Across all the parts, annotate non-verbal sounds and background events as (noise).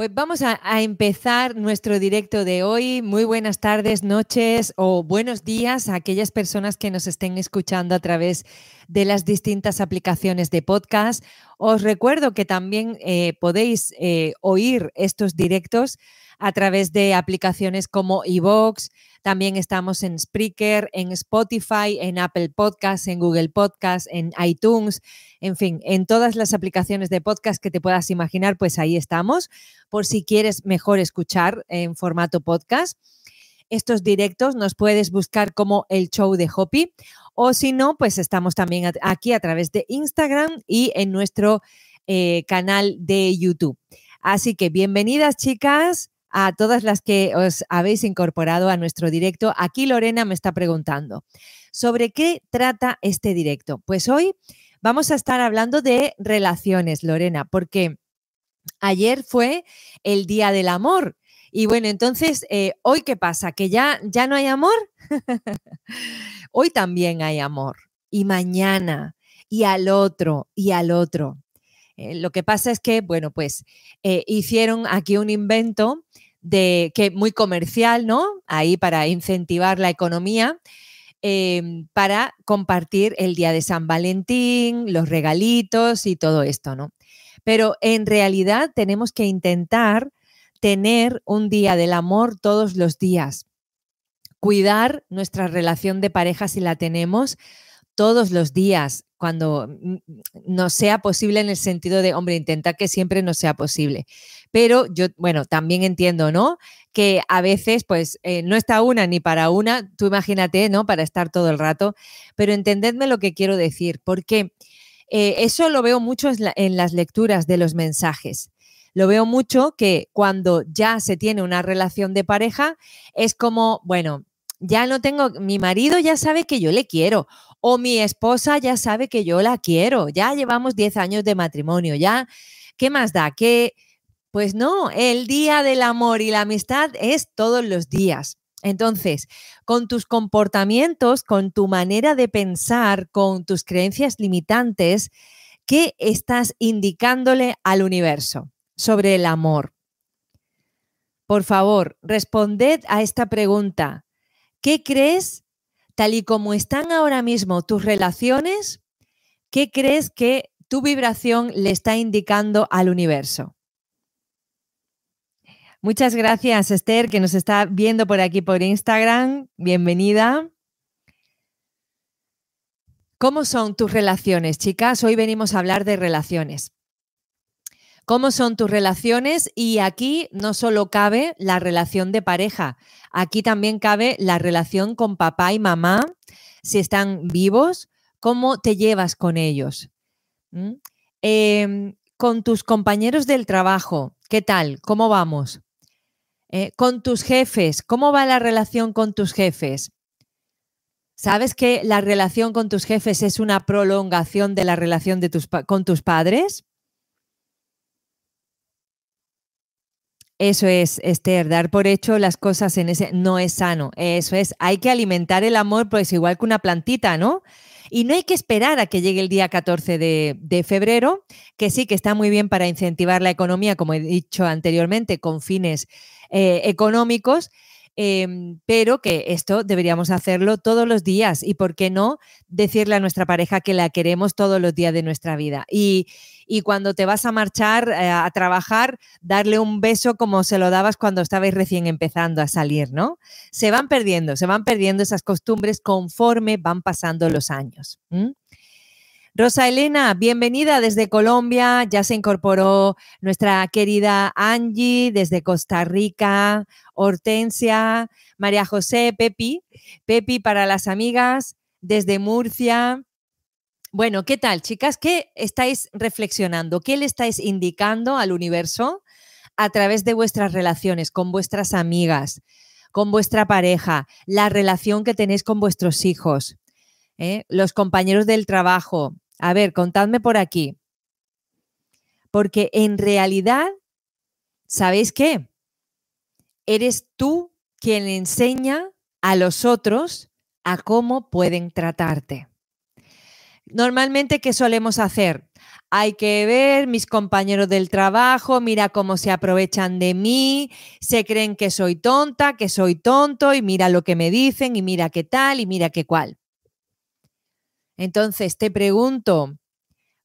Pues vamos a, empezar nuestro directo de hoy. Muy buenas tardes, noches o buenos días a aquellas personas que nos estén escuchando a través de las distintas aplicaciones de podcast. Os recuerdo que también eh, podéis eh, oír estos directos a través de aplicaciones como iVoox, también estamos en Spreaker, en Spotify, en Apple Podcasts, en Google Podcasts, en iTunes, en fin, en todas las aplicaciones de podcast que te puedas imaginar, pues ahí estamos, por si quieres mejor escuchar en formato podcast. Estos directos nos puedes buscar como el show de Hopi o si no, pues estamos también aquí a través de Instagram y en nuestro eh, canal de YouTube. Así que bienvenidas chicas, a todas las que os habéis incorporado a nuestro directo. Aquí Lorena me está preguntando, ¿sobre qué trata este directo? Pues hoy vamos a estar hablando de relaciones, Lorena, porque ayer fue el Día del Amor. Y bueno, entonces, eh, ¿hoy qué pasa? ¿Que ya, ya no hay amor? (laughs) hoy también hay amor. Y mañana, y al otro, y al otro. Eh, lo que pasa es que, bueno, pues eh, hicieron aquí un invento de que muy comercial, ¿no? Ahí para incentivar la economía. Em, para compartir el día de San Valentín, los regalitos y todo esto, ¿no? Pero en realidad tenemos que intentar tener un día del amor todos los días, cuidar nuestra relación de pareja si la tenemos todos los días, cuando no sea posible en el sentido de, hombre, intenta que siempre no sea posible. Pero yo, bueno, también entiendo, ¿no? Que a veces, pues, eh, no está una ni para una, tú imagínate, ¿no? Para estar todo el rato, pero entendedme lo que quiero decir, porque eh, eso lo veo mucho en las lecturas de los mensajes. Lo veo mucho que cuando ya se tiene una relación de pareja, es como, bueno, ya no tengo, mi marido ya sabe que yo le quiero o mi esposa ya sabe que yo la quiero, ya llevamos 10 años de matrimonio, ya, ¿qué más da? Que, pues no, el día del amor y la amistad es todos los días. Entonces, con tus comportamientos, con tu manera de pensar, con tus creencias limitantes, ¿qué estás indicándole al universo sobre el amor? Por favor, responded a esta pregunta. ¿Qué crees tal y como están ahora mismo tus relaciones, ¿qué crees que tu vibración le está indicando al universo? Muchas gracias, Esther, que nos está viendo por aquí por Instagram. Bienvenida. ¿Cómo son tus relaciones, chicas? Hoy venimos a hablar de relaciones. ¿Cómo son tus relaciones? Y aquí no solo cabe la relación de pareja, aquí también cabe la relación con papá y mamá, si están vivos, cómo te llevas con ellos. ¿Mm? Em, con tus compañeros del trabajo, ¿qué tal? ¿Cómo vamos? Eh, con tus jefes, ¿cómo va la relación con tus jefes? ¿Sabes que la relación con tus jefes es una prolongación de la relación de tus, con tus padres? Eso es, Esther, dar por hecho las cosas en ese no es sano. Eso es, hay que alimentar el amor, pues igual que una plantita, ¿no? Y no hay que esperar a que llegue el día 14 de, febrero, que sí que está muy bien para incentivar la economía, como he dicho anteriormente, con fines eh, económicos, Em, pero que esto deberíamos hacerlo todos los días y, ¿por qué no?, decirle a nuestra pareja que la queremos todos los días de nuestra vida. Y, cuando te vas a marchar eh, a trabajar, darle un beso como se lo dabas cuando estabais recién empezando a salir, ¿no? Se van perdiendo, se van perdiendo esas costumbres conforme van pasando los años. Rosa Elena, bienvenida desde Colombia. Ya se incorporó nuestra querida Angie desde Costa Rica, Hortensia, María José, Pepi, Pepi para las amigas desde Murcia. Bueno, ¿qué tal, chicas? ¿Qué estáis reflexionando? ¿Qué le estáis indicando al universo a través de vuestras relaciones con vuestras amigas, con vuestra pareja, la relación que tenéis con vuestros hijos? ¿eh? los compañeros del trabajo. A ver, contadme por aquí. Porque en realidad, ¿sabéis qué? Eres tú quien enseña a los otros a cómo pueden tratarte. normalmente, ¿qué solemos hacer? Hay que ver mis compañeros del trabajo, mira cómo se aprovechan de mí, se creen que soy tonta, que soy tonto y mira lo que me dicen y mira qué tal y mira qué cual. Entonces, te pregunto,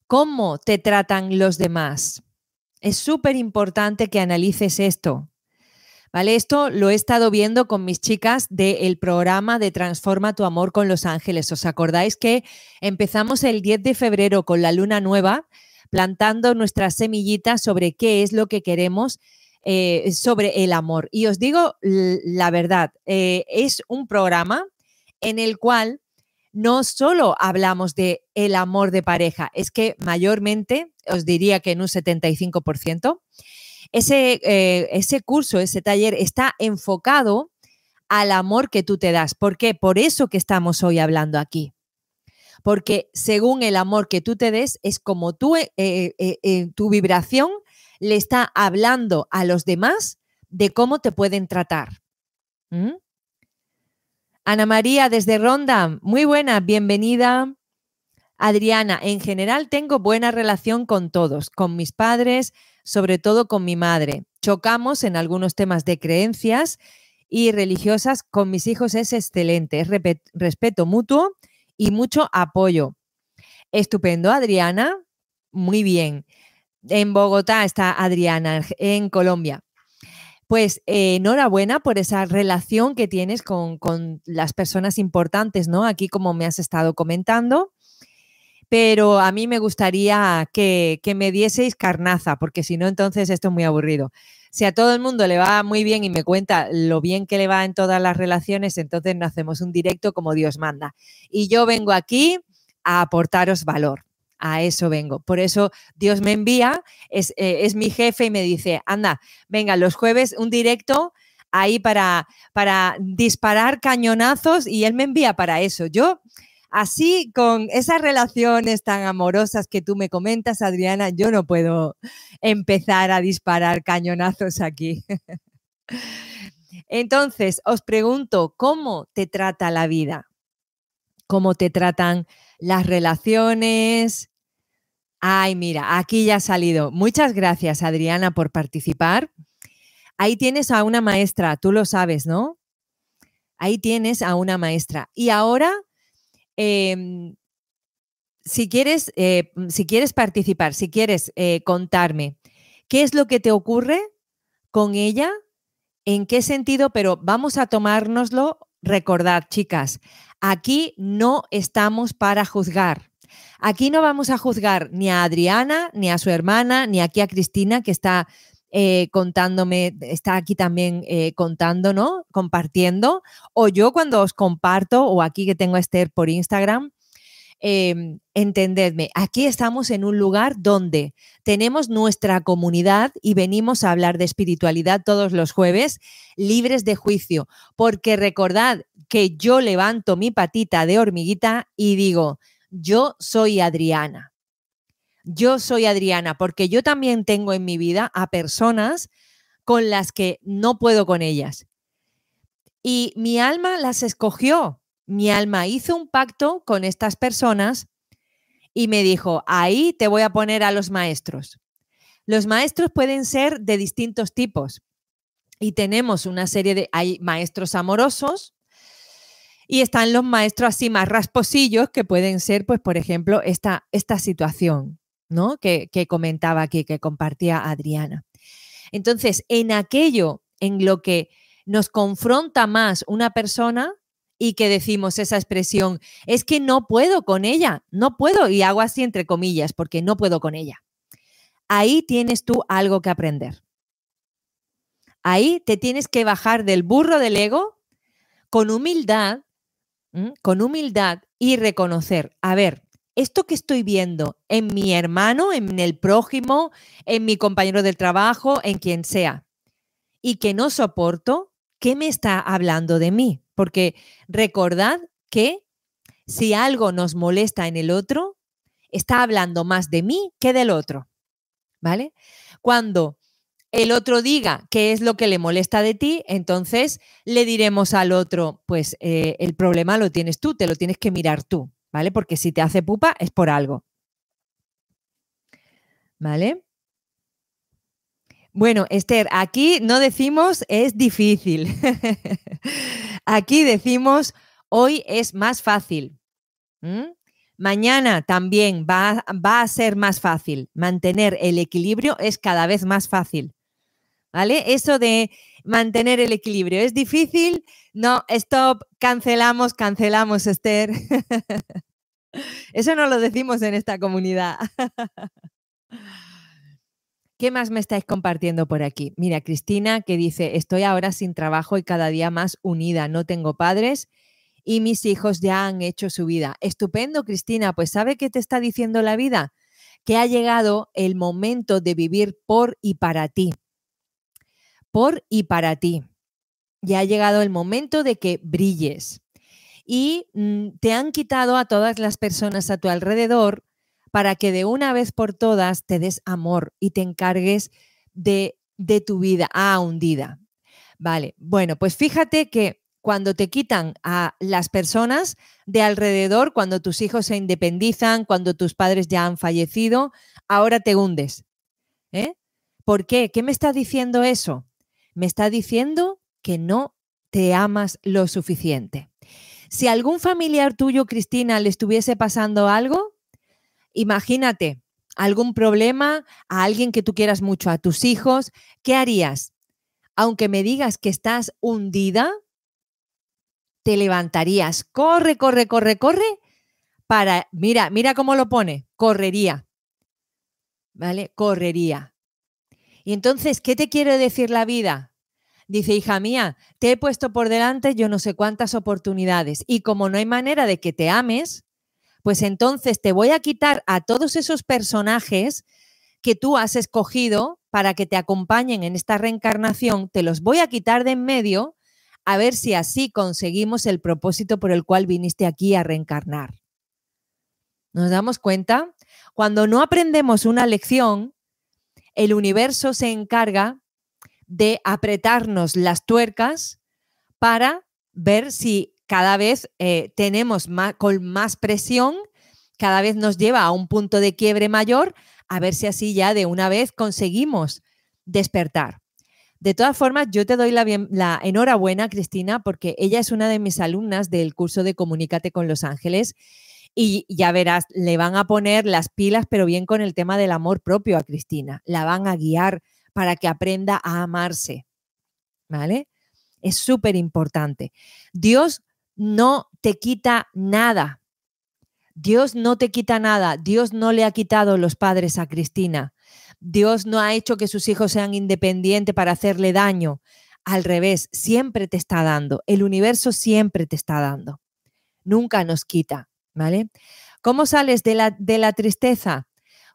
¿cómo te tratan los demás? Es súper importante que analices esto. ¿Vale? Esto lo he estado viendo con mis chicas del programa de Transforma tu amor con los ángeles. ¿Os acordáis que empezamos el 10 de febrero con la luna nueva, plantando nuestras semillitas sobre qué es lo que queremos eh, sobre el amor? Y os digo la verdad, eh, es un programa en el cual no solo hablamos de el amor de pareja, es que mayormente, os diría que en un 75%, ese, eh, ese curso, ese taller está enfocado al amor que tú te das. ¿Por qué? Por eso que estamos hoy hablando aquí. Porque según el amor que tú te des, es como tú, eh, eh, tu vibración le está hablando a los demás de cómo te pueden tratar. ¿Mm? Ana María desde Ronda, muy buena, bienvenida. Adriana, en general tengo buena relación con todos, con mis padres, sobre todo con mi madre. Chocamos en algunos temas de creencias y religiosas. Con mis hijos es excelente, es respeto mutuo y mucho apoyo. Estupendo, Adriana. Muy bien. En Bogotá está Adriana, en Colombia. Pues eh, enhorabuena por esa relación que tienes con, las personas importantes, ¿no? Aquí como me has estado comentando. Pero a mí me gustaría que, que me dieseis carnaza, porque si no, entonces esto es muy aburrido. Si a todo el mundo le va muy bien y me cuenta lo bien que le va en todas las relaciones, entonces no hacemos un directo como Dios manda. Y yo vengo aquí a aportaros valor. A eso vengo. Por eso Dios me envía, es, eh, es, mi jefe y me dice, anda, venga, los jueves un directo ahí para, para disparar cañonazos y él me envía para eso. Yo, así, con esas relaciones tan amorosas que tú me comentas, Adriana, yo no puedo empezar a disparar cañonazos aquí. (laughs) Entonces, os pregunto, ¿cómo te trata la vida? ¿Cómo te tratan las relaciones. Ay, mira, aquí ya ha salido. Muchas gracias, Adriana, por participar. Ahí tienes a una maestra, tú lo sabes, ¿no? Ahí tienes a una maestra. Y ahora, em, si, quieres, eh, si quieres participar, si quieres eh, contarme, ¿qué es lo que te ocurre con ella? ¿En qué sentido? Pero vamos a tomárnoslo. Recordad, chicas, Aquí no estamos para juzgar. Aquí no vamos a juzgar ni a Adriana, ni a su hermana, ni aquí a Cristina, que está eh, contándome, está aquí también eh, contando, ¿no? Compartiendo. O yo cuando os comparto, o aquí que tengo a Esther por Instagram, eh, entendedme, aquí estamos en un lugar donde tenemos nuestra comunidad y venimos a hablar de espiritualidad todos los jueves, libres de juicio, porque recordad que yo levanto mi patita de hormiguita y digo, yo soy Adriana. Yo soy Adriana, porque yo también tengo en mi vida a personas con las que no puedo con ellas. Y mi alma las escogió mi alma hizo un pacto con estas personas y me dijo, ahí te voy a poner a los maestros. Los maestros pueden ser de distintos tipos y tenemos una serie de, hay maestros amorosos y están los maestros así más rasposillos que pueden ser, pues, por ejemplo, esta, esta situación, ¿no? Que, que comentaba aquí, que compartía Adriana. Entonces, en aquello en lo que nos confronta más una persona, y que decimos esa expresión, es que no puedo con ella, no puedo, y hago así entre comillas, porque no puedo con ella. Ahí tienes tú algo que aprender. Ahí te tienes que bajar del burro del ego con humildad, con humildad y reconocer, a ver, esto que estoy viendo en mi hermano, en el prójimo, en mi compañero del trabajo, en quien sea, y que no soporto, ¿qué me está hablando de mí? Porque recordad que si algo nos molesta en el otro, está hablando más de mí que del otro. ¿Vale? Cuando el otro diga qué es lo que le molesta de ti, entonces le diremos al otro, pues eh, el problema lo tienes tú, te lo tienes que mirar tú. ¿vale? Porque si te hace pupa es por algo. ¿Vale? Bueno, Esther, aquí no decimos es difícil. (laughs) aquí decimos hoy es más fácil. Mañana también va, va, a ser más fácil. Mantener el equilibrio es cada vez más fácil. ¿Vale? Eso de mantener el equilibrio es difícil. No, stop, cancelamos, cancelamos, Esther. (laughs) Eso no lo decimos en esta comunidad. (laughs) ¿Qué más me estáis compartiendo por aquí? Mira, Cristina que dice, estoy ahora sin trabajo y cada día más unida, no tengo padres y mis hijos ya han hecho su vida. Estupendo, Cristina, pues ¿sabe qué te está diciendo la vida? Que ha llegado el momento de vivir por y para ti. Por y para ti. Ya ha llegado el momento de que brilles. Y mm, te han quitado a todas las personas a tu alrededor para que de una vez por todas te des amor y te encargues de, de tu vida a hundida. Vale, bueno, pues fíjate que cuando te quitan a las personas de alrededor, cuando tus hijos se independizan, cuando tus padres ya han fallecido, ahora te hundes. ¿eh? ¿Por qué? ¿Qué me está diciendo eso? Me está diciendo que no te amas lo suficiente. Si algún familiar tuyo, Cristina, le estuviese pasando algo, Imagínate algún problema a alguien que tú quieras mucho, a tus hijos, ¿qué harías? Aunque me digas que estás hundida, te levantarías, corre, corre, corre, corre, para, mira, mira cómo lo pone, correría, ¿vale? Correría. Y entonces, ¿qué te quiere decir la vida? Dice, hija mía, te he puesto por delante yo no sé cuántas oportunidades y como no hay manera de que te ames, pues entonces te voy a quitar a todos esos personajes que tú has escogido para que te acompañen en esta reencarnación, te los voy a quitar de en medio a ver si así conseguimos el propósito por el cual viniste aquí a reencarnar. ¿Nos damos cuenta? Cuando no aprendemos una lección, el universo se encarga de apretarnos las tuercas para ver si cada vez eh, tenemos más, con más presión, cada vez nos lleva a un punto de quiebre mayor, a ver si así ya de una vez conseguimos despertar. De todas formas, yo te doy la, la, enhorabuena, Cristina, porque ella es una de mis alumnas del curso de Comunícate con los Ángeles y ya verás, le van a poner las pilas, pero bien con el tema del amor propio a Cristina. La van a guiar para que aprenda a amarse. ¿Vale? Es súper importante. Dios no te quita nada. Dios no te quita nada. Dios no le ha quitado los padres a Cristina. Dios no ha hecho que sus hijos sean independientes para hacerle daño. Al revés, siempre te está dando. El universo siempre te está dando. Nunca nos quita, ¿vale? ¿Cómo sales de la, de la tristeza?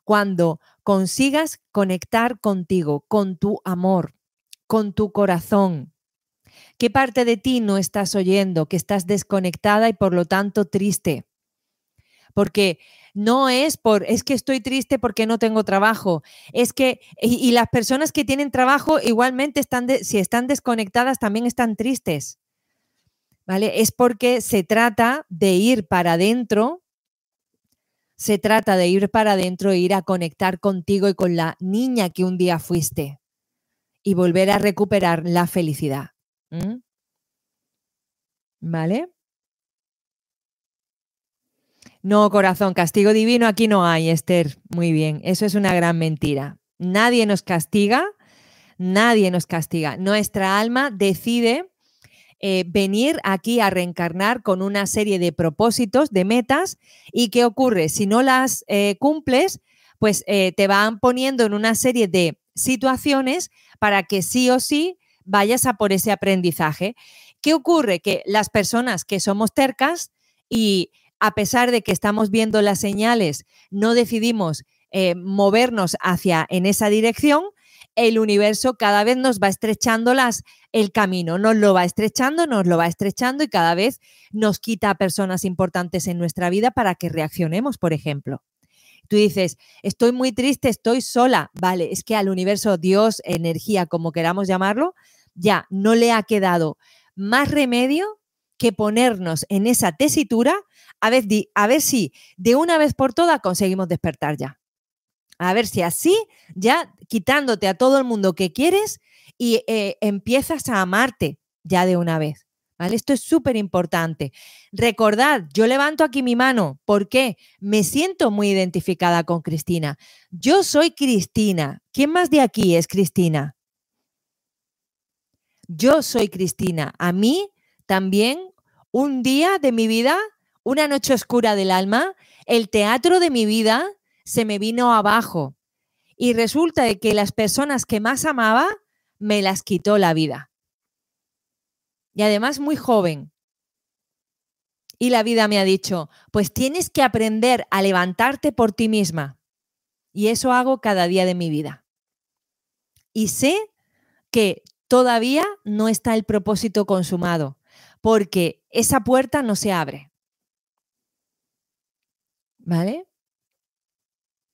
Cuando consigas conectar contigo, con tu amor, con tu corazón, ¿Qué parte de ti no estás oyendo, que estás desconectada y por lo tanto triste? Porque no es por, es que estoy triste porque no tengo trabajo. Es que, y, las personas que tienen trabajo igualmente están, si están desconectadas, también están tristes. ¿Vale? Es porque se trata de ir para adentro, se trata de ir para adentro e ir a conectar contigo y con la niña que un día fuiste y volver a recuperar la felicidad. ¿Mm? ¿Vale? No, corazón, castigo divino aquí no hay, Esther. Muy bien, eso es una gran mentira. Nadie nos castiga, nadie nos castiga. Nuestra alma decide eh, venir aquí a reencarnar con una serie de propósitos, de metas, y ¿qué ocurre? Si no las eh, cumples, pues eh, te van poniendo en una serie de situaciones para que sí o sí vayas a por ese aprendizaje. ¿Qué ocurre? Que las personas que somos tercas y a pesar de que estamos viendo las señales, no decidimos eh, movernos hacia en esa dirección, el universo cada vez nos va estrechando las, el camino, nos lo va estrechando, nos lo va estrechando y cada vez nos quita a personas importantes en nuestra vida para que reaccionemos, por ejemplo. Tú dices, estoy muy triste, estoy sola. Vale, es que al universo, Dios, energía, como queramos llamarlo, ya no le ha quedado más remedio que ponernos en esa tesitura, a ver, a ver si de una vez por todas conseguimos despertar ya. A ver si así, ya quitándote a todo el mundo que quieres y eh, empiezas a amarte ya de una vez. ¿Vale? Esto es súper importante. Recordad, yo levanto aquí mi mano. ¿Por qué? Me siento muy identificada con Cristina. Yo soy Cristina. ¿Quién más de aquí es Cristina? Yo soy Cristina. A mí también un día de mi vida, una noche oscura del alma, el teatro de mi vida se me vino abajo. Y resulta de que las personas que más amaba me las quitó la vida. Y además muy joven. Y la vida me ha dicho, pues tienes que aprender a levantarte por ti misma. Y eso hago cada día de mi vida. Y sé que todavía no está el propósito consumado, porque esa puerta no se abre. ¿Vale?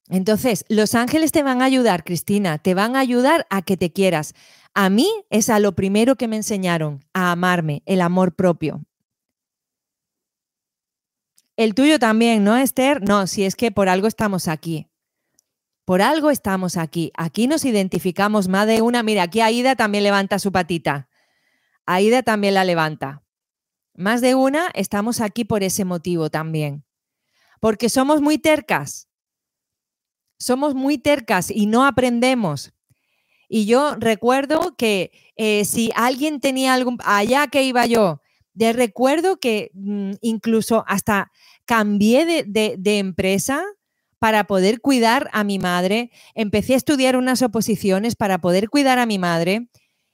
Entonces, los ángeles te van a ayudar, Cristina, te van a ayudar a que te quieras. A mí es a lo primero que me enseñaron, a amarme, el amor propio. El tuyo también, ¿no, Esther? No, si es que por algo estamos aquí. Por algo estamos aquí. Aquí nos identificamos más de una. Mira, aquí Aida también levanta su patita. Aida también la levanta. Más de una estamos aquí por ese motivo también. Porque somos muy tercas somos muy tercas y no aprendemos. Y yo recuerdo que eh, si alguien tenía algún, allá que iba yo, de recuerdo que mm, incluso hasta cambié de, de, empresa para poder cuidar a mi madre. Empecé a estudiar unas oposiciones para poder cuidar a mi madre.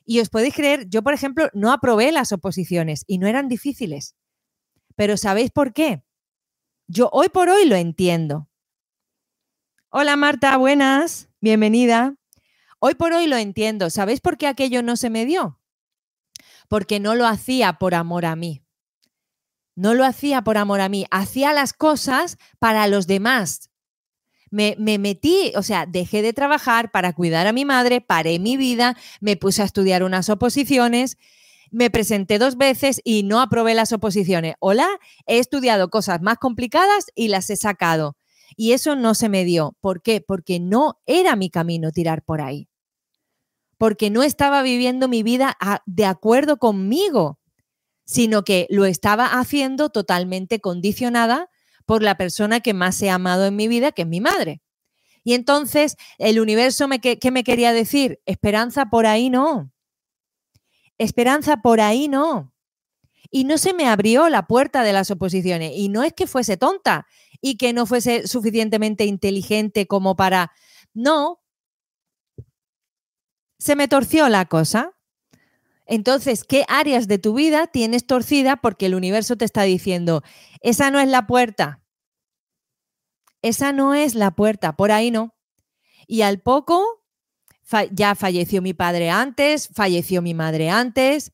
Y os podéis creer, yo, por ejemplo, no aprobé las oposiciones y no eran difíciles. Pero ¿sabéis por qué? Yo hoy por hoy lo entiendo. Hola Marta, buenas, bienvenida. Hoy por hoy lo entiendo. ¿Sabéis por qué aquello no se me dio? Porque no lo hacía por amor a mí. No lo hacía por amor a mí. Hacía las cosas para los demás. Me, me, metí, o sea, dejé de trabajar para cuidar a mi madre, paré mi vida, me puse a estudiar unas oposiciones, me presenté dos veces y no aprobé las oposiciones. Hola, he estudiado cosas más complicadas y las he sacado. Y eso no se me dio. ¿Por qué? Porque no era mi camino tirar por ahí. Porque no estaba viviendo mi vida de acuerdo conmigo, sino que lo estaba haciendo totalmente condicionada por la persona que más he amado en mi vida, que es mi madre. Y entonces el universo, me, ¿qué me quería decir? Esperanza por ahí no. Esperanza por ahí no. Y no se me abrió la puerta de las oposiciones. Y no es que fuese tonta, y que no fuese suficientemente inteligente como para... No, se me torció la cosa. Entonces, ¿qué áreas de tu vida tienes torcida porque el universo te está diciendo, esa no es la puerta? Esa no es la puerta, por ahí no. Y al poco, ya falleció mi padre antes, falleció mi madre antes,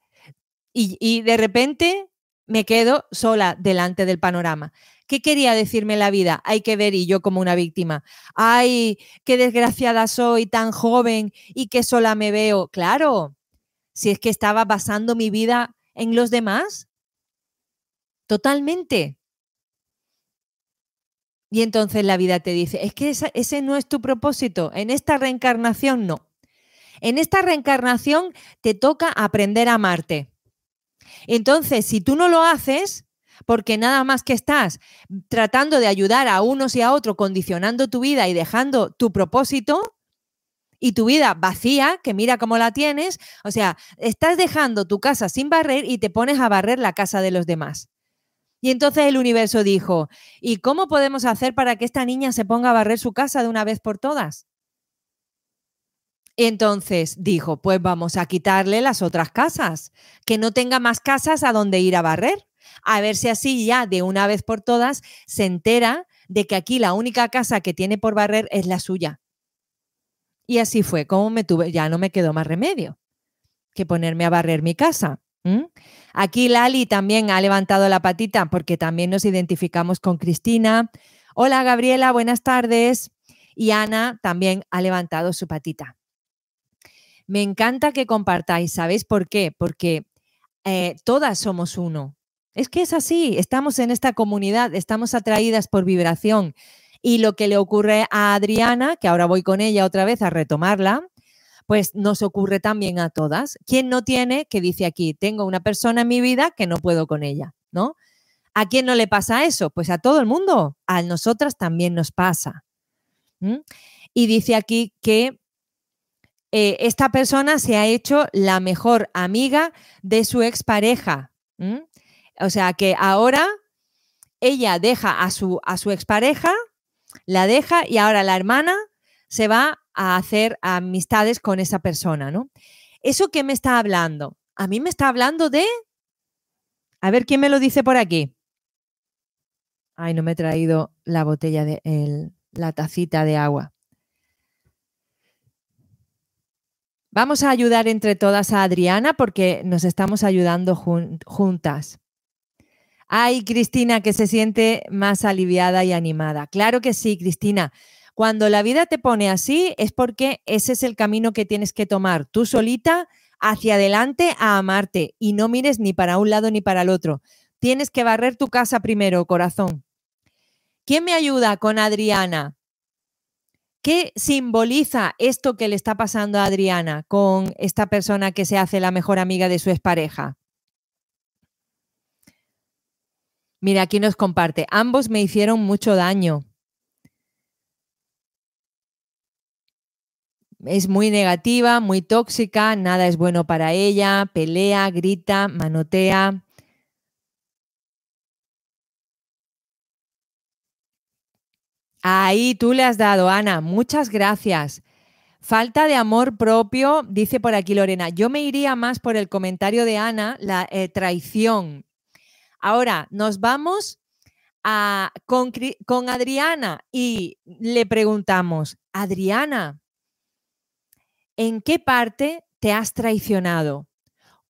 y, y de repente me quedo sola delante del panorama. ¿Qué quería decirme la vida? Hay que ver y yo como una víctima. Ay, qué desgraciada soy, tan joven y que sola me veo. Claro, si es que estaba basando mi vida en los demás. Totalmente. Y entonces la vida te dice, es que ese no es tu propósito. En esta reencarnación no. En esta reencarnación te toca aprender a amarte. Entonces, si tú no lo haces, porque nada más que estás tratando de ayudar a unos y a otros, condicionando tu vida y dejando tu propósito y tu vida vacía, que mira cómo la tienes, o sea, estás dejando tu casa sin barrer y te pones a barrer la casa de los demás. Y entonces el universo dijo, ¿y cómo podemos hacer para que esta niña se ponga a barrer su casa de una vez por todas? Entonces dijo, pues vamos a quitarle las otras casas, que no tenga más casas a donde ir a barrer a ver si así ya de una vez por todas se entera de que aquí la única casa que tiene por barrer es la suya. Y así fue como me tuve, ya no me quedó más remedio que ponerme a barrer mi casa. Aquí Lali también ha levantado la patita porque también nos identificamos con Cristina. Hola Gabriela, buenas tardes. Y Ana también ha levantado su patita. Me encanta que compartáis, ¿sabéis por qué? Porque eh, todas somos uno Es que es así, estamos en esta comunidad, estamos atraídas por vibración. Y lo que le ocurre a Adriana, que ahora voy con ella otra vez a retomarla, pues nos ocurre también a todas. ¿Quién no tiene, que dice aquí, tengo una persona en mi vida que no puedo con ella, ¿no? ¿A quién no le pasa eso? Pues a todo el mundo, a nosotras también nos pasa. Y dice aquí que eh, esta persona se ha hecho la mejor amiga de su expareja. O sea que ahora ella deja a su, a su expareja, la deja y ahora la hermana se va a hacer amistades con esa persona, ¿no? ¿Eso qué me está hablando? A mí me está hablando de... A ver quién me lo dice por aquí. Ay, no me he traído la botella de la tacita de agua. Vamos a ayudar entre todas a Adriana porque nos estamos ayudando juntas. Ay, Cristina, que se siente más aliviada y animada. Claro que sí, Cristina. Cuando la vida te pone así es porque ese es el camino que tienes que tomar tú solita hacia adelante a amarte y no mires ni para un lado ni para el otro. Tienes que barrer tu casa primero, corazón. ¿Quién me ayuda con Adriana? ¿Qué simboliza esto que le está pasando a Adriana con esta persona que se hace la mejor amiga de su expareja? Mira, aquí nos comparte, ambos me hicieron mucho daño. Es muy negativa, muy tóxica, nada es bueno para ella, pelea, grita, manotea. Ahí tú le has dado, Ana. Muchas gracias. Falta de amor propio, dice por aquí Lorena. Yo me iría más por el comentario de Ana, la eh, traición. Ahora, nos vamos a, con, con Adriana y le preguntamos, Adriana, ¿en qué parte te has traicionado?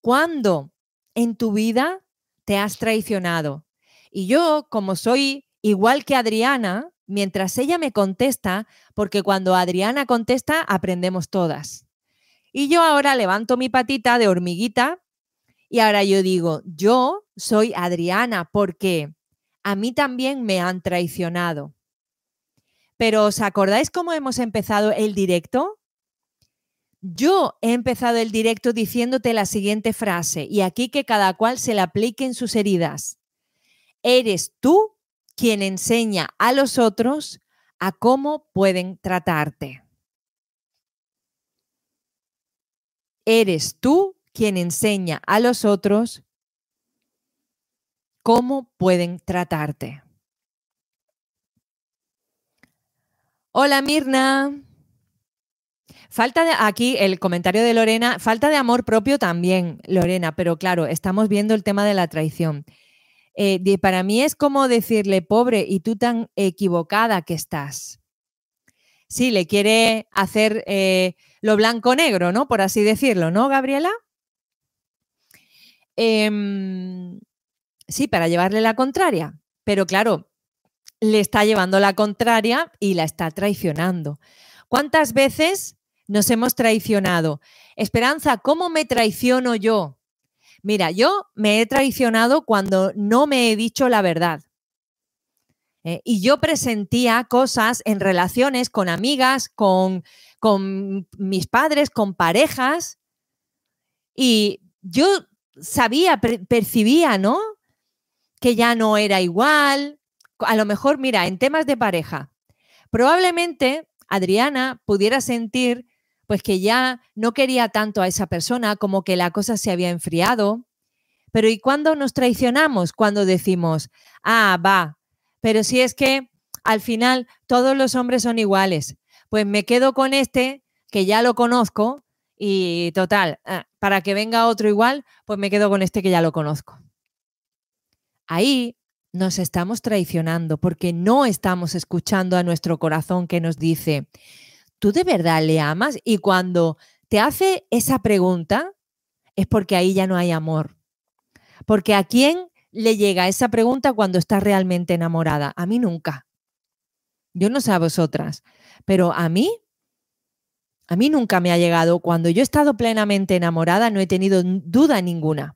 ¿Cuándo en tu vida te has traicionado? Y yo, como soy igual que Adriana, mientras ella me contesta, porque cuando Adriana contesta, aprendemos todas. Y yo ahora levanto mi patita de hormiguita y ahora yo digo, yo soy Adriana porque a mí también me han traicionado. Pero ¿os acordáis cómo hemos empezado el directo? Yo he empezado el directo diciéndote la siguiente frase y aquí que cada cual se la aplique en sus heridas. Eres tú quien enseña a los otros a cómo pueden tratarte. Eres tú quien enseña a los otros cómo pueden tratarte. Hola Mirna. Falta de, aquí el comentario de Lorena, falta de amor propio también, Lorena, pero claro, estamos viendo el tema de la traición. Eh, para mí es como decirle, pobre, y tú tan equivocada que estás. Sí, le quiere hacer eh, lo blanco-negro, ¿no? Por así decirlo, ¿no, Gabriela? Em, sí, para llevarle la contraria. Pero claro, le está llevando la contraria y la está traicionando. ¿Cuántas veces nos hemos traicionado? Esperanza, ¿cómo me traiciono yo? Mira, yo me he traicionado cuando no me he dicho la verdad. ¿eh? y yo presentía cosas en relaciones con amigas, con, con mis padres, con parejas, y yo sabía, percibía, ¿no? Que ya no era igual. A lo mejor, mira, en temas de pareja, probablemente Adriana pudiera sentir pues que ya no quería tanto a esa persona, como que la cosa se había enfriado. Pero ¿y cuándo nos traicionamos? Cuando decimos, ah, va, pero si es que al final todos los hombres son iguales, pues me quedo con este que ya lo conozco y total, ah, para que venga otro igual, pues me quedo con este que ya lo conozco. Ahí nos estamos traicionando porque no estamos escuchando a nuestro corazón que nos dice, ¿tú de verdad le amas? Y cuando te hace esa pregunta, es porque ahí ya no hay amor. Porque a quién le llega esa pregunta cuando está realmente enamorada? A mí nunca. Yo no sé a vosotras, pero a mí, a mí nunca me ha llegado. Cuando yo he estado plenamente enamorada, no he tenido duda ninguna.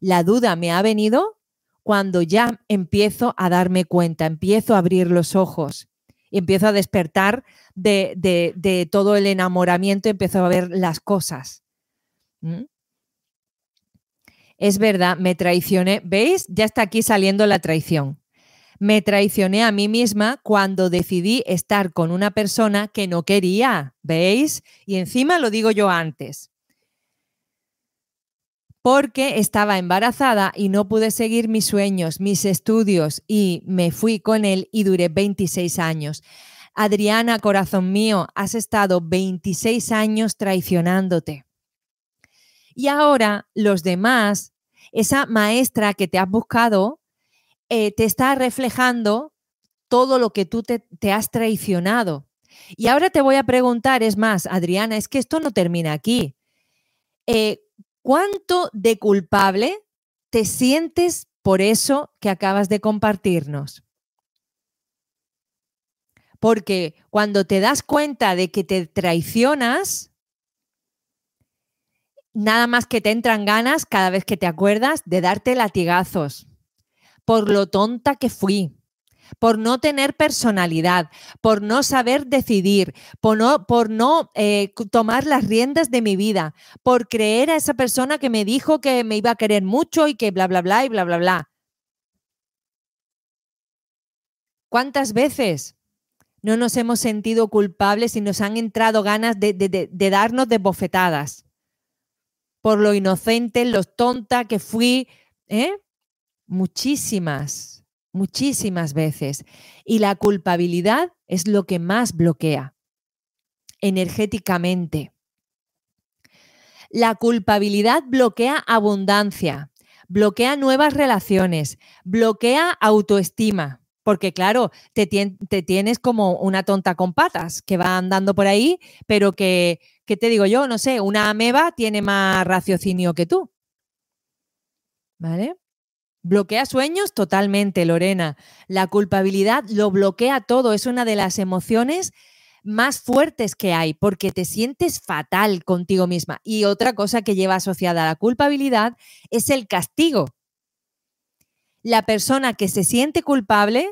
La duda me ha venido cuando ya empiezo a darme cuenta, empiezo a abrir los ojos empiezo a despertar de, de, todo el enamoramiento, empiezo a ver las cosas. ¿Mm? Es verdad, me traicioné. ¿Veis? Ya está aquí saliendo la traición. Me traicioné a mí misma cuando decidí estar con una persona que no quería. ¿Veis? Y encima lo digo yo antes porque estaba embarazada y no pude seguir mis sueños, mis estudios y me fui con él y duré 26 años. Adriana, corazón mío, has estado 26 años traicionándote. Y ahora los demás, esa maestra que te has buscado, eh, te está reflejando todo lo que tú te, has traicionado. Y ahora te voy a preguntar, es más, Adriana, es que esto no termina aquí. Eh, ¿Cuánto de culpable te sientes por eso que acabas de compartirnos? Porque cuando te das cuenta de que te traicionas, nada más que te entran ganas cada vez que te acuerdas de darte latigazos por lo tonta que fui, por no tener personalidad, por no saber decidir, por no, por no eh, tomar las riendas de mi vida, por creer a esa persona que me dijo que me iba a querer mucho y que bla, bla, bla y bla, bla, bla. ¿Cuántas veces no nos hemos sentido culpables y nos han entrado ganas de, de darnos de bofetadas? Por lo inocente, lo tonta que fui, ¿eh? Muchísimas muchísimas veces. Y la culpabilidad es lo que más bloquea energéticamente. La culpabilidad bloquea abundancia, bloquea nuevas relaciones, bloquea autoestima, porque claro, te, te, tienes como una tonta con patas que va andando por ahí, pero que, ¿qué te digo yo? No sé, una ameba tiene más raciocinio que tú. ¿Vale? Bloquea sueños totalmente, Lorena. La culpabilidad lo bloquea todo. Es una de las emociones más fuertes que hay porque te sientes fatal contigo misma. Y otra cosa que lleva asociada a la culpabilidad es el castigo. La persona que se siente culpable,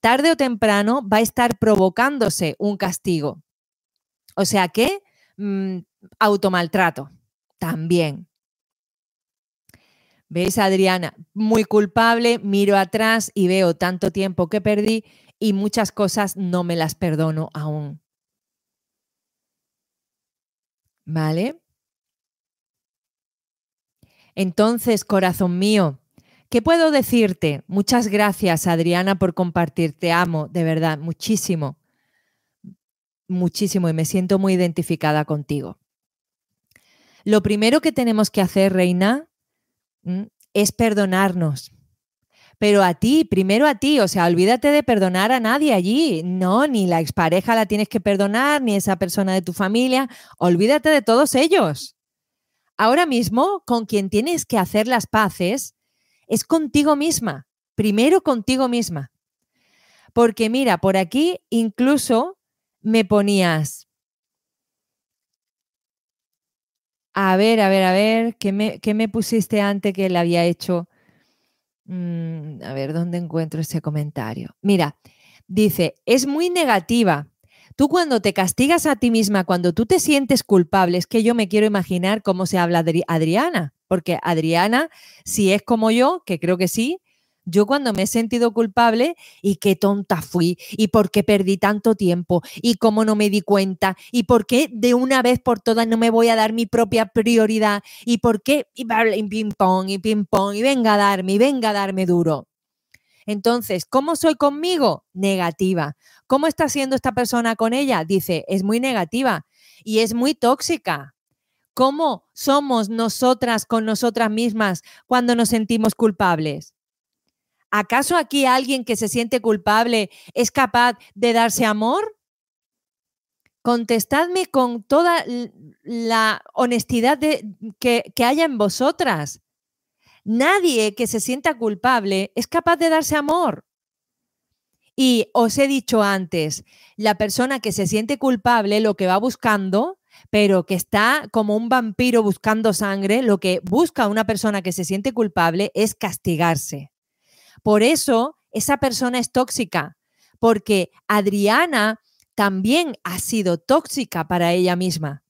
tarde o temprano, va a estar provocándose un castigo. O sea que mm, automaltrato también. ¿Veis, Adriana? Muy culpable, miro atrás y veo tanto tiempo que perdí y muchas cosas no me las perdono aún. ¿Vale? Entonces, corazón mío, ¿qué puedo decirte? Muchas gracias, Adriana, por compartir. Te amo, de verdad, muchísimo. Muchísimo y me siento muy identificada contigo. Lo primero que tenemos que hacer, Reina, es perdonarnos. Pero a ti, primero a ti, o sea, olvídate de perdonar a nadie allí. No, ni la expareja la tienes que perdonar, ni esa persona de tu familia. Olvídate de todos ellos. Ahora mismo, con quien tienes que hacer las paces es contigo misma. Primero contigo misma. Porque mira, por aquí incluso me ponías, A ver, a ver, a ver, ¿qué me, me pusiste antes que le había hecho? Mm, a ver, ¿dónde encuentro ese comentario? Mira, dice, es muy negativa. Tú cuando te castigas a ti misma, cuando tú te sientes culpable, es que yo me quiero imaginar cómo se habla Adriana, porque Adriana, si es como yo, que creo que sí, yo cuando me he sentido culpable y qué tonta fui y por qué perdí tanto tiempo y cómo no me di cuenta y por qué de una vez por todas no me voy a dar mi propia prioridad y por qué y ping pong y ping pong y venga a darme y venga a darme duro. Entonces, ¿cómo soy conmigo? Negativa. ¿Cómo está siendo esta persona con ella? Dice, es muy negativa y es muy tóxica. ¿Cómo somos nosotras con nosotras mismas cuando nos sentimos culpables? ¿Acaso aquí alguien que se siente culpable es capaz de darse amor? Contestadme con toda la honestidad que, que haya en vosotras. Nadie que se sienta culpable es capaz de darse amor. Y os he dicho antes, la persona que se siente culpable lo que va buscando, pero que está como un vampiro buscando sangre, lo que busca una persona que se siente culpable es castigarse Por eso esa persona es tóxica, porque Adriana también ha sido tóxica para ella misma.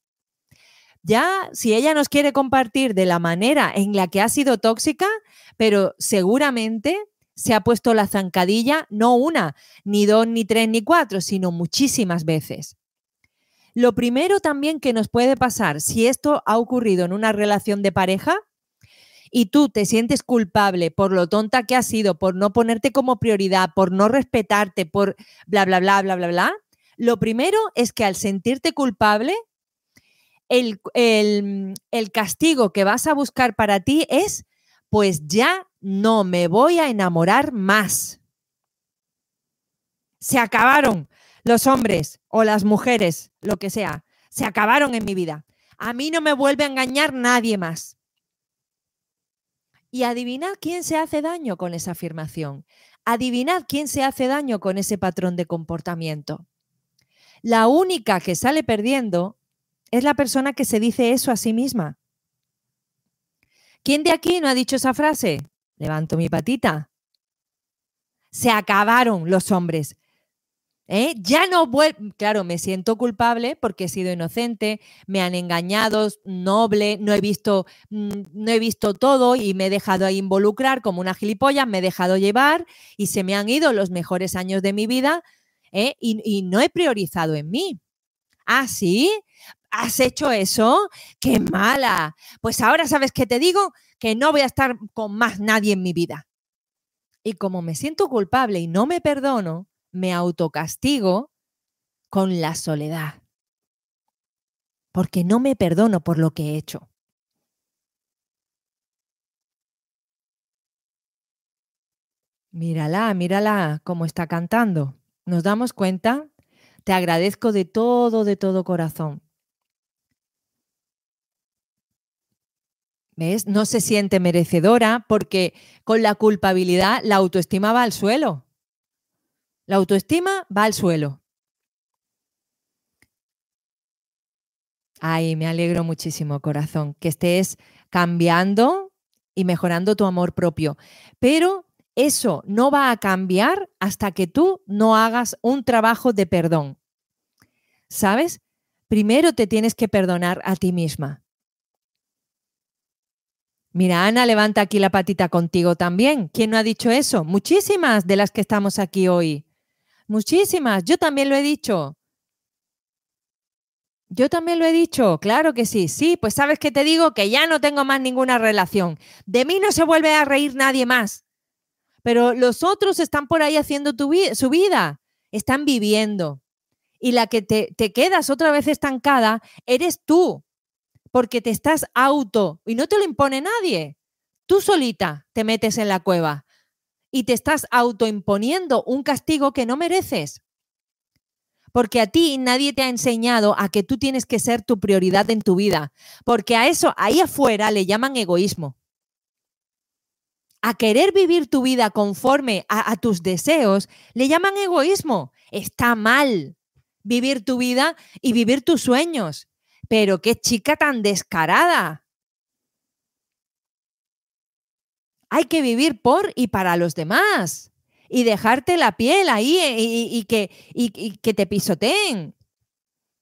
Ya, si ella nos quiere compartir de la manera en la que ha sido tóxica, pero seguramente se ha puesto la zancadilla no una, ni dos, ni tres, ni cuatro, sino muchísimas veces. Lo primero también que nos puede pasar, si esto ha ocurrido en una relación de pareja y tú te sientes culpable por lo tonta que has sido, por no ponerte como prioridad, por no respetarte, por bla, bla, bla, bla, bla, bla, lo primero es que al sentirte culpable, el, el castigo que vas a buscar para ti es, pues ya no me voy a enamorar más. Se acabaron los hombres o las mujeres, lo que sea, se acabaron en mi vida. A mí no me vuelve a engañar nadie más. Y adivinad quién se hace daño con esa afirmación. Adivinad quién se hace daño con ese patrón de comportamiento. La única que sale perdiendo es la persona que se dice eso a sí misma. ¿Quién de aquí no ha dicho esa frase? Levanto mi patita. Se acabaron los hombres. ¿Eh? Ya no vuelvo, claro, me siento culpable porque he sido inocente, me han engañado, noble, no he visto, mm, no he visto todo y me he dejado involucrar como una gilipollas, me he dejado llevar y se me han ido los mejores años de mi vida ¿eh? y, y no he priorizado en mí. Ah, sí, ¿Has hecho eso? ¡Qué mala! Pues ahora sabes que te digo que no voy a estar con más nadie en mi vida. Y como me siento culpable y no me perdono, me autocastigo con la soledad. Porque no me perdono por lo que he hecho. Mírala, mírala cómo está cantando. ¿Nos damos cuenta? Te agradezco de todo, de todo corazón. ¿Ves? No se siente merecedora porque con la culpabilidad la autoestima va al suelo. La autoestima va al suelo. Ay, me alegro muchísimo, corazón, que estés cambiando y mejorando tu amor propio. Pero eso no va a cambiar hasta que tú no hagas un trabajo de perdón. ¿Sabes? Primero te tienes que perdonar a ti misma. Mira, Ana levanta aquí la patita contigo también. ¿Quién no ha dicho eso? Muchísimas de las que estamos aquí hoy. Muchísimas. Yo también lo he dicho. Yo también lo he dicho, claro que sí. Sí, pues sabes que te digo que ya no tengo más ninguna relación. De mí no se vuelve a reír nadie más. Pero los otros están por ahí haciendo su vida, están viviendo. Y la que te, te quedas otra vez estancada eres tú porque te estás auto y no te lo impone nadie. Tú solita te metes en la cueva y te estás autoimponiendo un castigo que no mereces. Porque a ti nadie te ha enseñado a que tú tienes que ser tu prioridad en tu vida. Porque a eso ahí afuera le llaman egoísmo. A querer vivir tu vida conforme a, a tus deseos le llaman egoísmo. Está mal vivir tu vida y vivir tus sueños. Pero qué chica tan descarada. Hay que vivir por y para los demás y dejarte la piel ahí eh, y, que, y, que te pisoteen.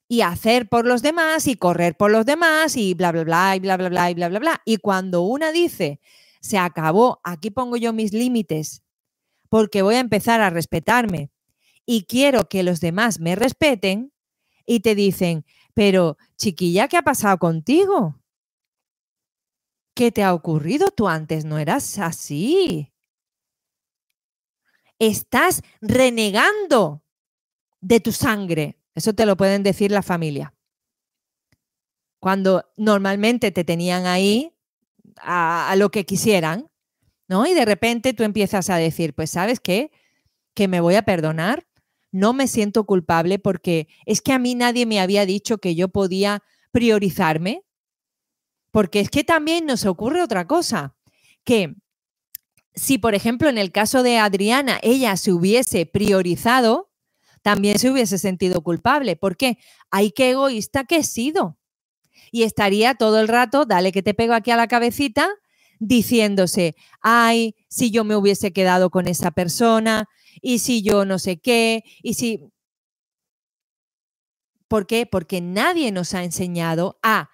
Y hacer por los demás y correr por los demás y bla, bla, bla, y bla, bla, bla, y bla, bla, bla. Y cuando una dice, se acabó, aquí pongo yo mis límites, porque voy a empezar a respetarme y quiero que los demás me respeten, y te dicen, pero, chiquilla, ¿qué ha pasado contigo? ¿Qué te ha ocurrido? Tú antes no eras así. Estás renegando de tu sangre. Eso te lo pueden decir la familia. Cuando normalmente te tenían ahí a, lo que quisieran, ¿no? Y de repente tú empiezas a decir, pues sabes qué, que me voy a perdonar, no me siento culpable porque es que a mí nadie me había dicho que yo podía priorizarme. Porque es que también nos ocurre otra cosa, que si por ejemplo en el caso de Adriana ella se hubiese priorizado, también se hubiese sentido culpable. ¿Por qué? Ay, qué egoísta que he sido. Y estaría todo el rato, dale que te pego aquí a la cabecita, diciéndose, ay, si yo me hubiese quedado con esa persona, y si yo no sé qué, y si... ¿Por qué? Porque nadie nos ha enseñado a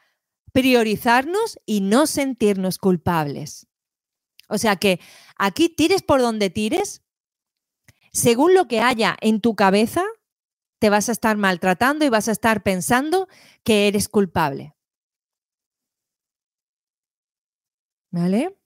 priorizarnos y no sentirnos culpables. O sea que aquí tires por donde tires, según lo que haya en tu cabeza, te vas a estar maltratando y vas a estar pensando que eres culpable. ¿Vale?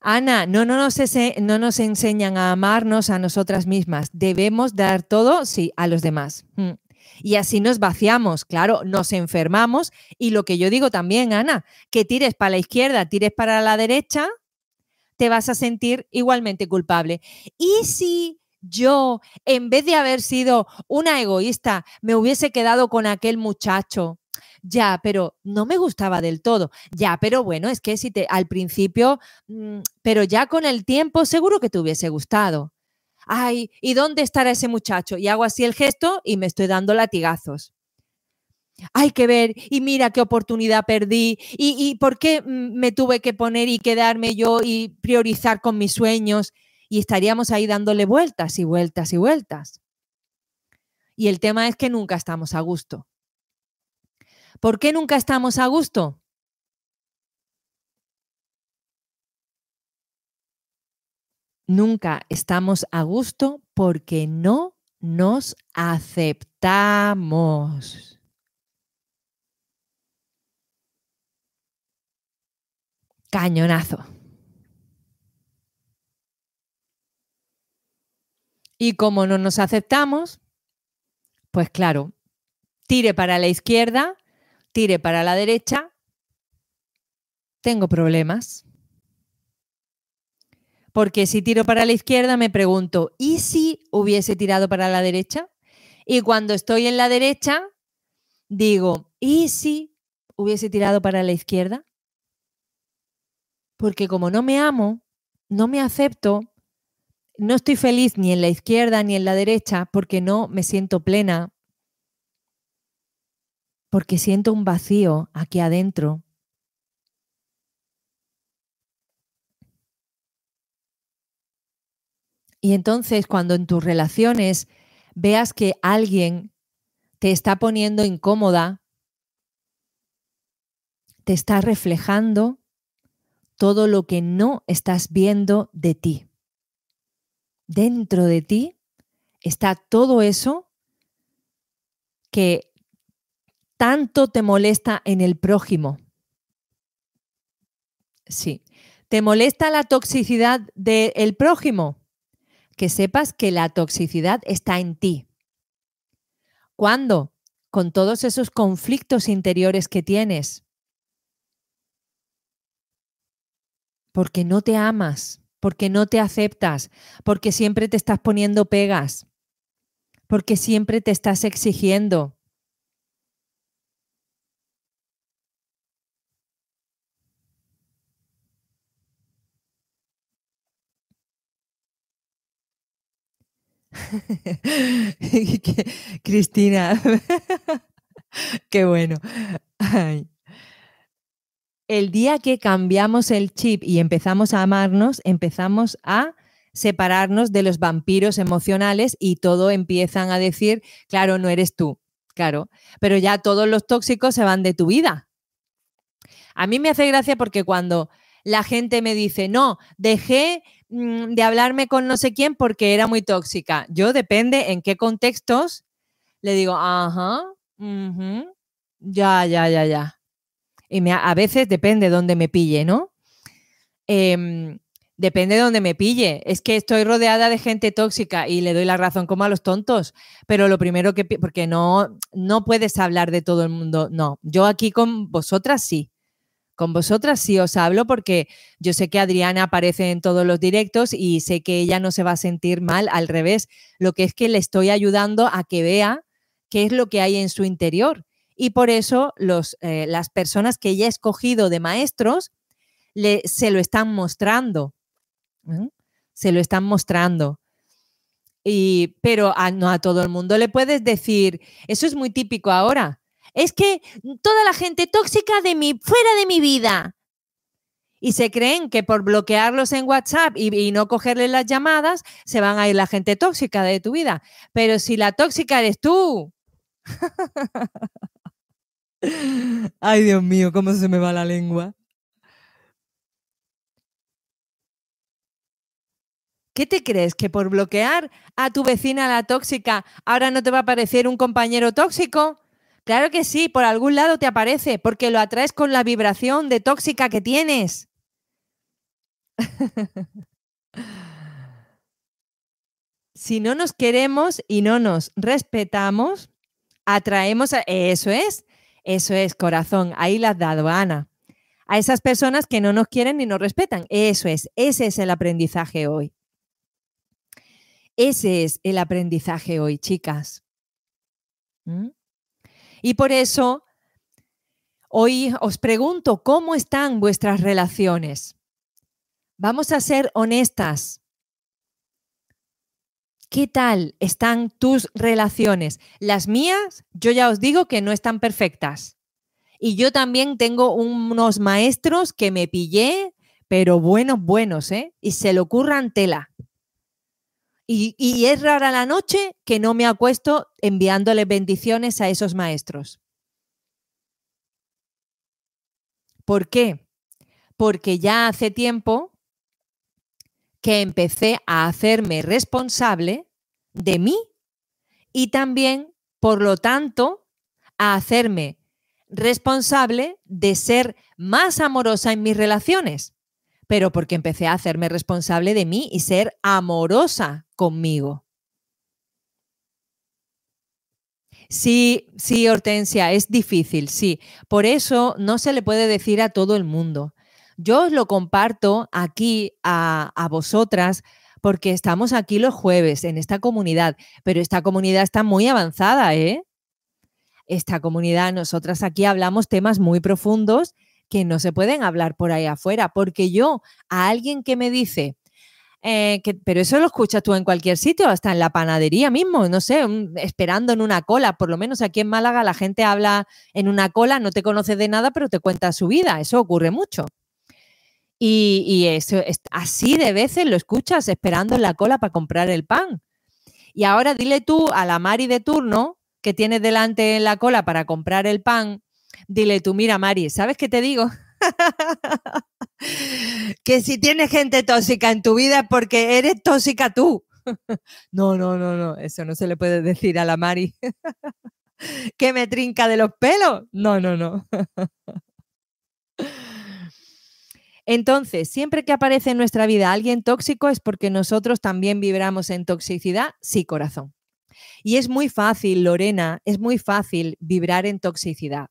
Ana, no, no, nos, no nos enseñan a amarnos a nosotras mismas. Debemos dar todo, sí, a los demás. Mm. Y así nos vaciamos, claro, nos enfermamos. Y lo que yo digo también, Ana, que tires para la izquierda, tires para la derecha, te vas a sentir igualmente culpable. Y si yo, en vez de haber sido una egoísta, me hubiese quedado con aquel muchacho, ya, pero no me gustaba del todo. Ya, pero bueno, es que si te al principio, mm, pero ya con el tiempo seguro que te hubiese gustado ay, ¿y dónde estará ese muchacho? Y hago así el gesto y me estoy dando latigazos. Hay que ver, y mira qué oportunidad perdí, y, por qué me tuve que poner y quedarme yo y priorizar con mis sueños, y estaríamos ahí dándole vueltas y vueltas y vueltas. Y el tema es que nunca estamos a gusto. ¿Por qué nunca estamos a gusto? Nunca estamos a gusto porque no nos aceptamos. Cañonazo. Y como no nos aceptamos, pues claro, tire para la izquierda, tire para la derecha, tengo problemas. Porque si tiro para la izquierda me pregunto, ¿y si hubiese tirado para la derecha? Y cuando estoy en la derecha, digo, ¿y si hubiese tirado para la izquierda? Porque como no me amo, no me acepto, no estoy feliz ni en la izquierda ni en la derecha porque no me siento plena, porque siento un vacío aquí adentro Y entonces cuando en tus relaciones veas que alguien te está poniendo incómoda, te está reflejando todo lo que no estás viendo de ti. Dentro de ti está todo eso que tanto te molesta en el prójimo. Sí. ¿Te molesta la toxicidad del prójimo? Que sepas que la toxicidad está en ti. ¿Cuándo? Con todos esos conflictos interiores que tienes. Porque no te amas, porque no te aceptas, porque siempre te estás poniendo pegas, porque siempre te estás exigiendo, (laughs) Cristina, (laughs) qué bueno. El día que cambiamos el chip y empezamos a amarnos, empezamos a separarnos de los vampiros emocionales y todo empiezan a decir, claro, no eres tú, claro, pero ya todos los tóxicos se van de tu vida. A mí me hace gracia porque cuando la gente me dice, no, dejé de hablarme con no sé quién porque era muy tóxica. Yo depende en qué contextos le digo, ajá, ya, ya, ya, ya. Y me, a veces depende de dónde me pille, ¿no? Em, depende de dónde me pille. Es que estoy rodeada de gente tóxica y le doy la razón como a los tontos. Pero lo primero que, porque no, no puedes hablar de todo el mundo. No, yo aquí con vosotras sí. Con vosotras sí os hablo porque yo sé que Adriana aparece en todos los directos y sé que ella no se va a sentir mal, al revés, lo que es que le estoy ayudando a que vea qué es lo que hay en su interior. Y por eso los, eh, las personas que ella ha escogido de maestros le, se lo están mostrando. Se lo están mostrando. Y, pero no a todo el mundo le puedes decir, eso es muy típico ahora es que toda la gente tóxica de mi, fuera de mi vida. y se creen que por bloquearlos en WhatsApp y, no cogerles las llamadas, se van a ir la gente tóxica de tu vida. Pero si la tóxica eres tú. (laughs) Ay, Dios mío, cómo se me va la lengua. ¿Qué te crees? ¿Que por bloquear a tu vecina la tóxica ahora no te va a aparecer un compañero tóxico? Claro que sí, por algún lado te aparece, porque lo atraes con la vibración de tóxica que tienes. (laughs) si no nos queremos y no nos respetamos, atraemos a... Eso es, eso es, corazón, ahí la has dado, Ana. A esas personas que no nos quieren ni nos respetan. Eso es, ese es el aprendizaje hoy. Ese es el aprendizaje hoy, chicas. ¿Mm? Y por eso, hoy os pregunto, ¿cómo están vuestras relaciones? Vamos a ser honestas. ¿Qué tal están tus relaciones? Las mías, yo ya os digo que no están perfectas. Y yo también tengo unos maestros que me pillé, pero buenos, buenos, ¿eh? Y se le ocurran tela. Y, es rara la noche que no me acuesto enviándole bendiciones a esos maestros. ¿Por qué? Porque ya hace tiempo que empecé a hacerme responsable de mí y también, por lo tanto, a hacerme responsable de ser más amorosa en mis relaciones pero porque empecé a hacerme responsable de mí y ser amorosa conmigo. Sí, sí, Hortensia, es difícil, sí. Por eso no se le puede decir a todo el mundo. Yo os lo comparto aquí a, a vosotras porque estamos aquí los jueves en esta comunidad, pero esta comunidad está muy avanzada, ¿eh? Esta comunidad, nosotras aquí hablamos temas muy profundos que no se pueden hablar por ahí afuera, porque yo a alguien que me dice, eh, que, pero eso lo escuchas tú en cualquier sitio, hasta en la panadería mismo, no sé, esperando en una cola. Por lo menos aquí en Málaga la gente habla en una cola, no te conoce de nada, pero te cuenta su vida. Eso ocurre mucho. Y, y eso, así de veces lo escuchas esperando en la cola para comprar el pan. Y ahora dile tú a la Mari de turno que tienes delante en la cola para comprar el pan, dile tú, mira, Mari, ¿sabes qué te digo? (laughs) que si tienes gente tóxica en tu vida es porque eres tóxica tú. (laughs) no, no, no, no, eso no se le puede decir a la Mari. (laughs) que me trinca de los pelos. No, no, no. Entonces, siempre que aparece en nuestra vida alguien tóxico es porque nosotros también vibramos en toxicidad, sí, corazón. Y es muy fácil, Lorena, es muy fácil vibrar en toxicidad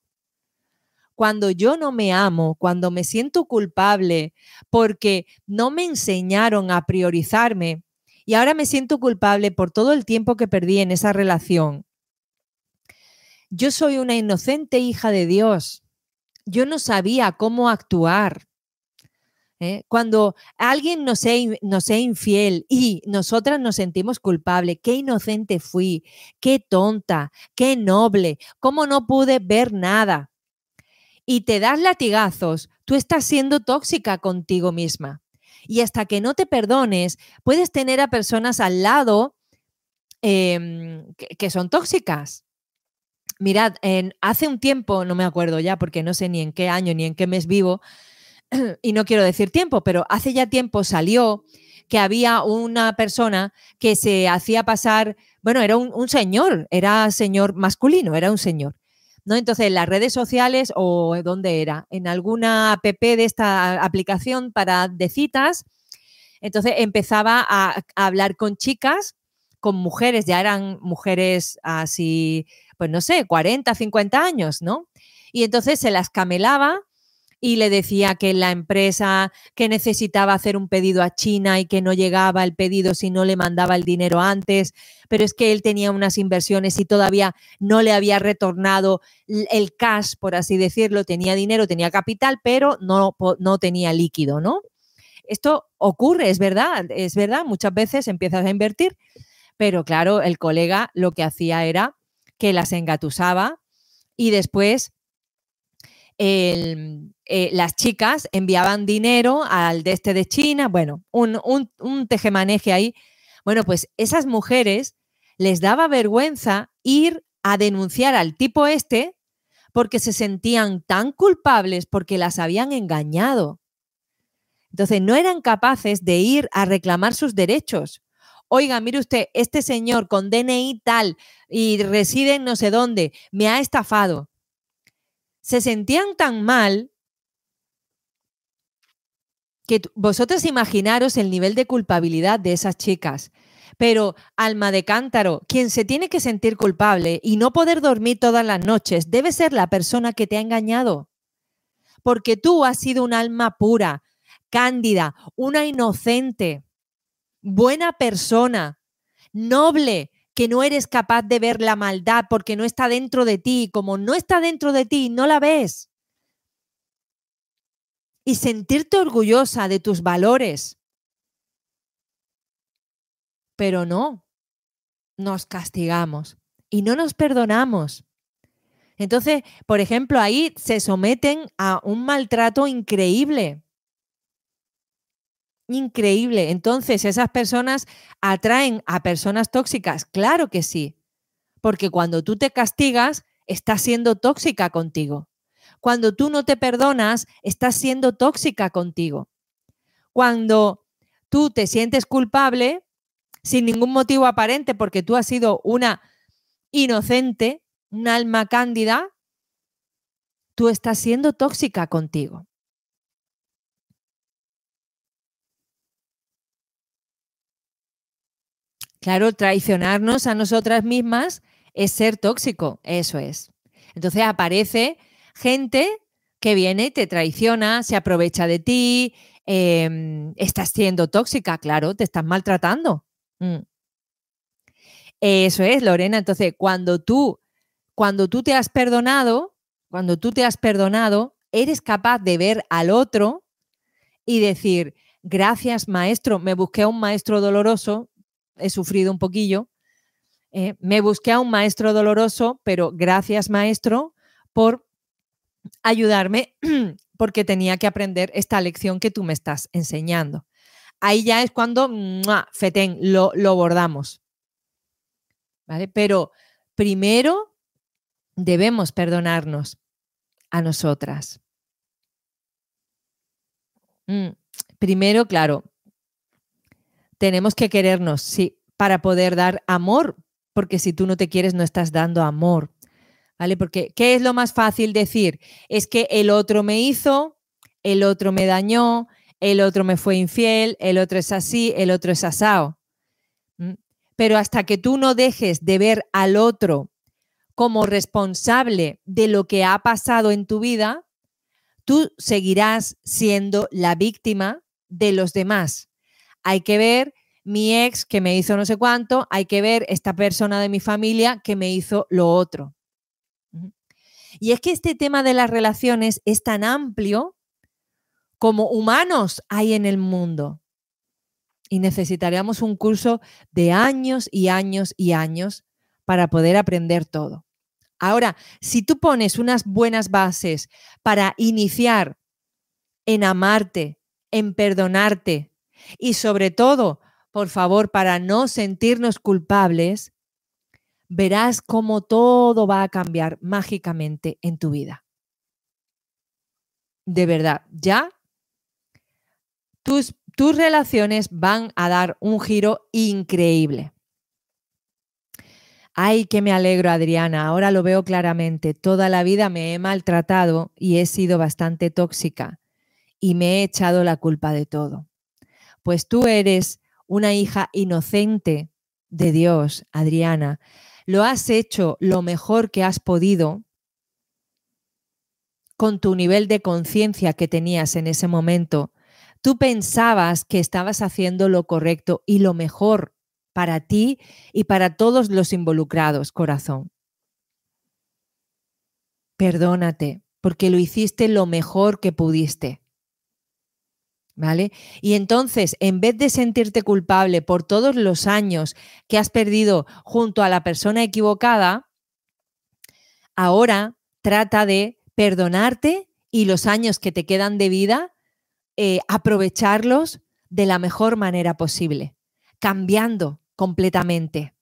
cuando yo no me amo, cuando me siento culpable porque no me enseñaron a priorizarme y ahora me siento culpable por todo el tiempo que perdí en esa relación. Yo soy una inocente hija de Dios. Yo no sabía cómo actuar. ¿eh? Cuando alguien nos sea, infiel y nosotras nos sentimos culpables, qué inocente fui, qué tonta, qué noble, cómo no pude ver nada y te das latigazos, tú estás siendo tóxica contigo misma. Y hasta que no te perdones, puedes tener a personas al lado em, que, son tóxicas. Mirad, en, hace un tiempo, no me acuerdo ya porque no sé ni en qué año ni en qué mes vivo, (clears throat) y no quiero decir tiempo, pero hace ya tiempo salió que había una persona que se hacía pasar, bueno, era un, un señor, era señor masculino, era un señor, ¿no? Entonces, las redes sociales o dónde era, en alguna app de esta aplicación para de citas, entonces empezaba a, hablar con chicas, con mujeres, ya eran mujeres así, pues no sé, 40, 50 años, ¿no? Y entonces se las camelaba y le decía que la empresa que necesitaba hacer un pedido a China y que no llegaba el pedido si no le mandaba el dinero antes, pero es que él tenía unas inversiones y todavía no le había retornado el cash, por así decirlo, tenía dinero, tenía capital, pero no, no tenía líquido, ¿no? Esto ocurre, es verdad, es verdad, muchas veces empiezas a invertir, pero claro, el colega lo que hacía era que las engatusaba y después eh, las chicas enviaban dinero al de este de China, bueno, un, un, un tejemaneje ahí. Bueno, pues esas mujeres les daba vergüenza ir a denunciar al tipo este porque se sentían tan culpables porque las habían engañado. Entonces no eran capaces de ir a reclamar sus derechos. Oiga, mire usted, este señor con DNI tal y reside en no sé dónde, me ha estafado. Se sentían tan mal que vosotros imaginaros el nivel de culpabilidad de esas chicas. Pero alma de cántaro, quien se tiene que sentir culpable y no poder dormir todas las noches debe ser la persona que te ha engañado. Porque tú has sido un alma pura, cándida, una inocente, buena persona, noble, que no eres capaz de ver la maldad porque no está dentro de ti. Como no está dentro de ti, no la ves. Y sentirte orgullosa de tus valores. Pero no, nos castigamos y no nos perdonamos. Entonces, por ejemplo, ahí se someten a un maltrato increíble. Increíble. Entonces, esas personas atraen a personas tóxicas. Claro que sí. Porque cuando tú te castigas, estás siendo tóxica contigo. Cuando tú no te perdonas, estás siendo tóxica contigo. Cuando tú te sientes culpable, sin ningún motivo aparente, porque tú has sido una inocente, un alma cándida, tú estás siendo tóxica contigo. Claro, traicionarnos a nosotras mismas es ser tóxico, eso es. Entonces aparece gente que viene, te traiciona, se aprovecha de ti, em, estás siendo tóxica, claro, te estás maltratando. Mm. Eso es, Lorena. Entonces, cuando tú, cuando tú te has perdonado, cuando tú te has perdonado, eres capaz de ver al otro y decir, gracias maestro, me busqué a un maestro doloroso, he sufrido un poquillo, eh, me busqué a un maestro doloroso, pero gracias maestro por ayudarme (clears throat) porque tenía que aprender esta lección que tú me estás enseñando ahí ya es cuando, fetén, lo, lo bordamos. ¿Vale? Pero primero debemos perdonarnos a nosotras. Mm, primero, claro, tenemos que querernos, sí, para poder dar amor, porque si tú no te quieres, no estás dando amor. ¿Vale? Porque, ¿qué es lo más fácil decir? Es que el otro me hizo, el otro me dañó, el otro me fue infiel, el otro es así, el otro es asado. Pero hasta que tú no dejes de ver al otro como responsable de lo que ha pasado en tu vida, tú seguirás siendo la víctima de los demás. Hay que ver mi ex que me hizo no sé cuánto, hay que ver esta persona de mi familia que me hizo lo otro. Y es que este tema de las relaciones es tan amplio como humanos hay en el mundo. Y necesitaríamos un curso de años y años y años para poder aprender todo. Ahora, si tú pones unas buenas bases para iniciar en amarte, en perdonarte y sobre todo, por favor, para no sentirnos culpables, verás cómo todo va a cambiar mágicamente en tu vida. De verdad, ya tus, relaciones van a dar un giro increíble. Ay, que me alegro, Adriana. Ahora lo veo claramente. Toda la vida me he maltratado y he sido bastante tóxica y me he echado la culpa de todo. Pues tú eres una hija inocente de Dios, Adriana. Lo has hecho lo mejor que has podido con tu nivel de conciencia que tenías en ese momento Tú pensabas que estabas haciendo lo correcto y lo mejor para ti y para todos los involucrados, corazón. Perdónate, porque lo hiciste lo mejor que pudiste. ¿Vale? Y entonces, en vez de sentirte culpable por todos los años que has perdido junto a la persona equivocada, ahora trata de perdonarte y los años que te quedan de vida, eh, aprovecharlos de la mejor manera posible, cambiando completamente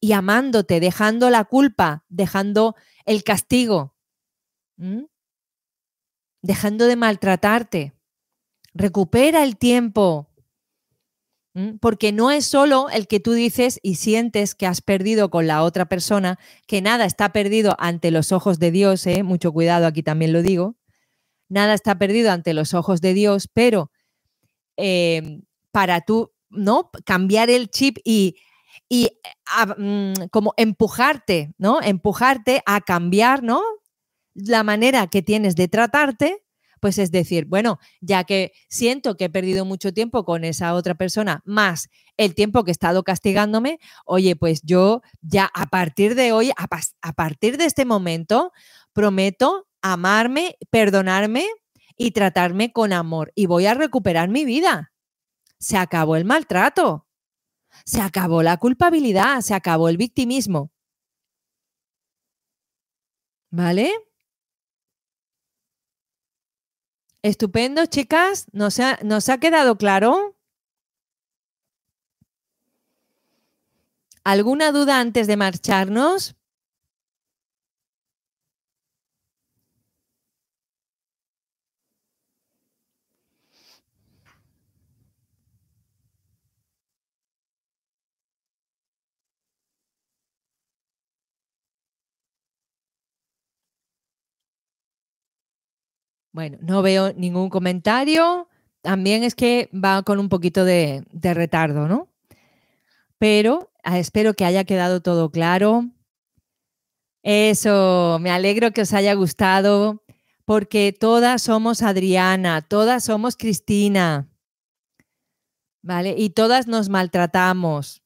y amándote, dejando la culpa, dejando el castigo, dejando de maltratarte. Recupera el tiempo, porque no es solo el que tú dices y sientes que has perdido con la otra persona, que nada está perdido ante los ojos de Dios, ¿eh? mucho cuidado, aquí también lo digo, nada está perdido ante los ojos de Dios, pero em, para tú, ¿no? Cambiar el chip y, y mm, como empujarte, ¿no? Empujarte a cambiar, ¿no? La manera que tienes de tratarte pues es decir, bueno, ya que siento que he perdido mucho tiempo con esa otra persona, más el tiempo que he estado castigándome, oye, pues yo ya a partir de hoy, a, partir de este momento, prometo amarme, perdonarme y tratarme con amor y voy a recuperar mi vida. Se acabó el maltrato, se acabó la culpabilidad, se acabó el victimismo. ¿Vale? Estupendo, chicas. ¿Nos ha, ¿Nos ha quedado claro? ¿Alguna duda antes de marcharnos? Bueno, no veo ningún comentario. También es que va con un poquito de, retardo, ¿no? Pero ah, espero que haya quedado todo claro. Eso, me alegro que os haya gustado, porque todas somos Adriana, todas somos Cristina, ¿vale? Y todas nos maltratamos,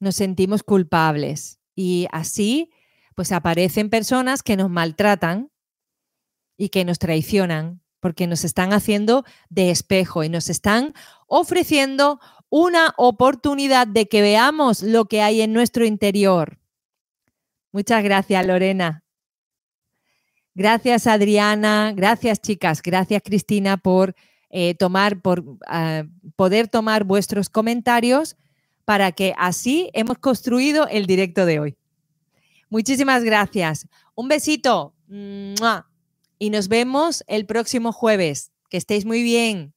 nos sentimos culpables. Y así, pues aparecen personas que nos maltratan y que nos traicionan porque nos están haciendo de espejo y nos están ofreciendo una oportunidad de que veamos lo que hay en nuestro interior. Muchas gracias, Lorena. Gracias, Adriana. Gracias, chicas. Gracias, Cristina, por eh, tomar, por ah, poder tomar vuestros comentarios para que así hemos construido el directo de hoy. Muchísimas gracias. Un besito y nos vemos el próximo jueves. Que estéis muy bien.